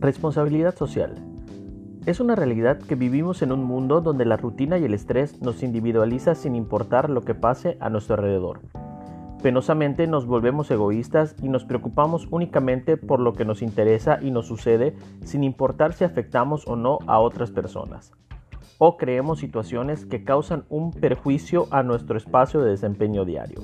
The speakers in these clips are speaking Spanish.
Responsabilidad social. Es una realidad que vivimos en un mundo donde la rutina y el estrés nos individualiza sin importar lo que pase a nuestro alrededor. Penosamente nos volvemos egoístas y nos preocupamos únicamente por lo que nos interesa y nos sucede sin importar si afectamos o no a otras personas. O creemos situaciones que causan un perjuicio a nuestro espacio de desempeño diario.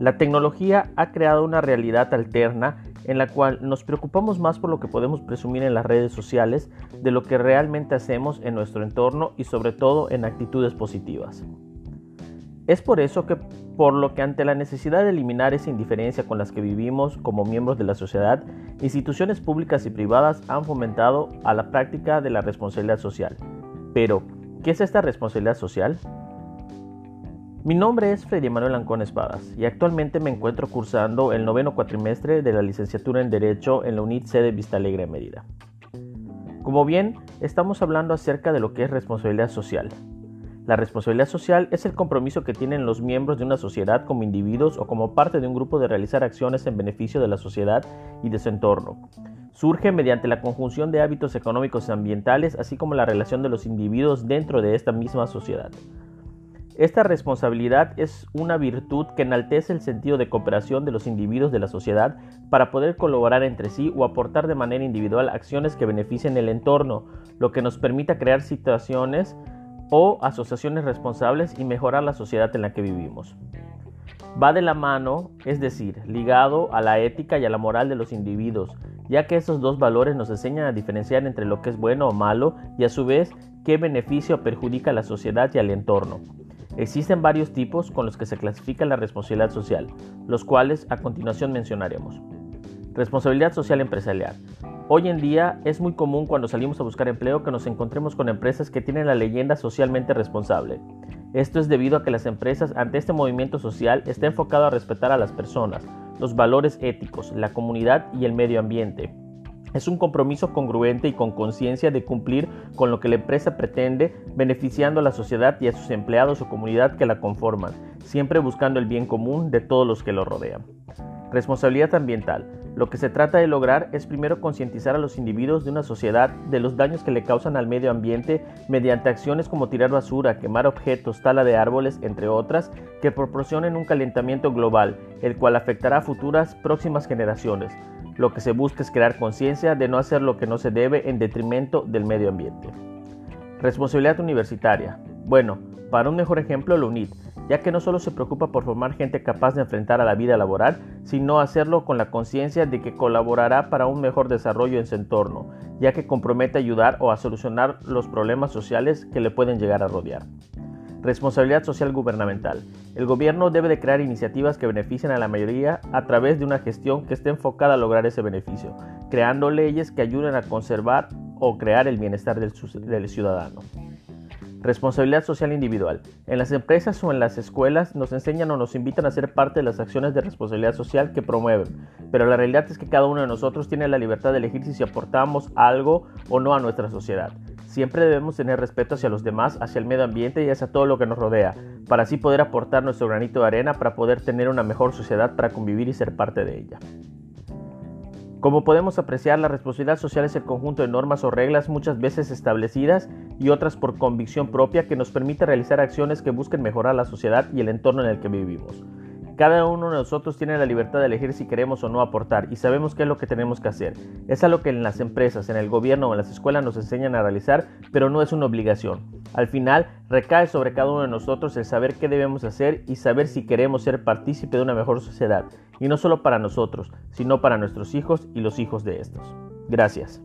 La tecnología ha creado una realidad alterna en la cual nos preocupamos más por lo que podemos presumir en las redes sociales de lo que realmente hacemos en nuestro entorno y sobre todo en actitudes positivas. Es por eso que, por lo que ante la necesidad de eliminar esa indiferencia con las que vivimos como miembros de la sociedad, instituciones públicas y privadas han fomentado a la práctica de la responsabilidad social. Pero, ¿qué es esta responsabilidad social? Mi nombre es Freddy Manuel Ancón Espadas y actualmente me encuentro cursando el noveno cuatrimestre de la licenciatura en Derecho en la UNIT sede Vista Alegre Mérida. Como bien, estamos hablando acerca de lo que es responsabilidad social. La responsabilidad social es el compromiso que tienen los miembros de una sociedad como individuos o como parte de un grupo de realizar acciones en beneficio de la sociedad y de su entorno. Surge mediante la conjunción de hábitos económicos y ambientales, así como la relación de los individuos dentro de esta misma sociedad. Esta responsabilidad es una virtud que enaltece el sentido de cooperación de los individuos de la sociedad para poder colaborar entre sí o aportar de manera individual acciones que beneficien el entorno, lo que nos permita crear situaciones o asociaciones responsables y mejorar la sociedad en la que vivimos. Va de la mano, es decir, ligado a la ética y a la moral de los individuos, ya que esos dos valores nos enseñan a diferenciar entre lo que es bueno o malo y a su vez qué beneficio perjudica a la sociedad y al entorno. Existen varios tipos con los que se clasifica la responsabilidad social, los cuales a continuación mencionaremos. Responsabilidad social empresarial. Hoy en día es muy común cuando salimos a buscar empleo que nos encontremos con empresas que tienen la leyenda socialmente responsable. Esto es debido a que las empresas ante este movimiento social está enfocado a respetar a las personas, los valores éticos, la comunidad y el medio ambiente. Es un compromiso congruente y con conciencia de cumplir con lo que la empresa pretende, beneficiando a la sociedad y a sus empleados o comunidad que la conforman, siempre buscando el bien común de todos los que lo rodean. Responsabilidad ambiental. Lo que se trata de lograr es primero concientizar a los individuos de una sociedad de los daños que le causan al medio ambiente mediante acciones como tirar basura, quemar objetos, tala de árboles, entre otras, que proporcionen un calentamiento global, el cual afectará a futuras próximas generaciones lo que se busca es crear conciencia de no hacer lo que no se debe en detrimento del medio ambiente. Responsabilidad universitaria. Bueno, para un mejor ejemplo, la UNIT, ya que no solo se preocupa por formar gente capaz de enfrentar a la vida laboral, sino hacerlo con la conciencia de que colaborará para un mejor desarrollo en su entorno, ya que compromete ayudar o a solucionar los problemas sociales que le pueden llegar a rodear. Responsabilidad social gubernamental. El gobierno debe de crear iniciativas que beneficien a la mayoría a través de una gestión que esté enfocada a lograr ese beneficio, creando leyes que ayuden a conservar o crear el bienestar del, del ciudadano. Responsabilidad social individual. En las empresas o en las escuelas nos enseñan o nos invitan a ser parte de las acciones de responsabilidad social que promueven, pero la realidad es que cada uno de nosotros tiene la libertad de elegir si aportamos algo o no a nuestra sociedad. Siempre debemos tener respeto hacia los demás, hacia el medio ambiente y hacia todo lo que nos rodea, para así poder aportar nuestro granito de arena para poder tener una mejor sociedad para convivir y ser parte de ella. Como podemos apreciar, la responsabilidad social es el conjunto de normas o reglas muchas veces establecidas y otras por convicción propia que nos permite realizar acciones que busquen mejorar la sociedad y el entorno en el que vivimos. Cada uno de nosotros tiene la libertad de elegir si queremos o no aportar y sabemos qué es lo que tenemos que hacer. Es algo que en las empresas, en el gobierno o en las escuelas nos enseñan a realizar, pero no es una obligación. Al final, recae sobre cada uno de nosotros el saber qué debemos hacer y saber si queremos ser partícipe de una mejor sociedad, y no solo para nosotros, sino para nuestros hijos y los hijos de estos. Gracias.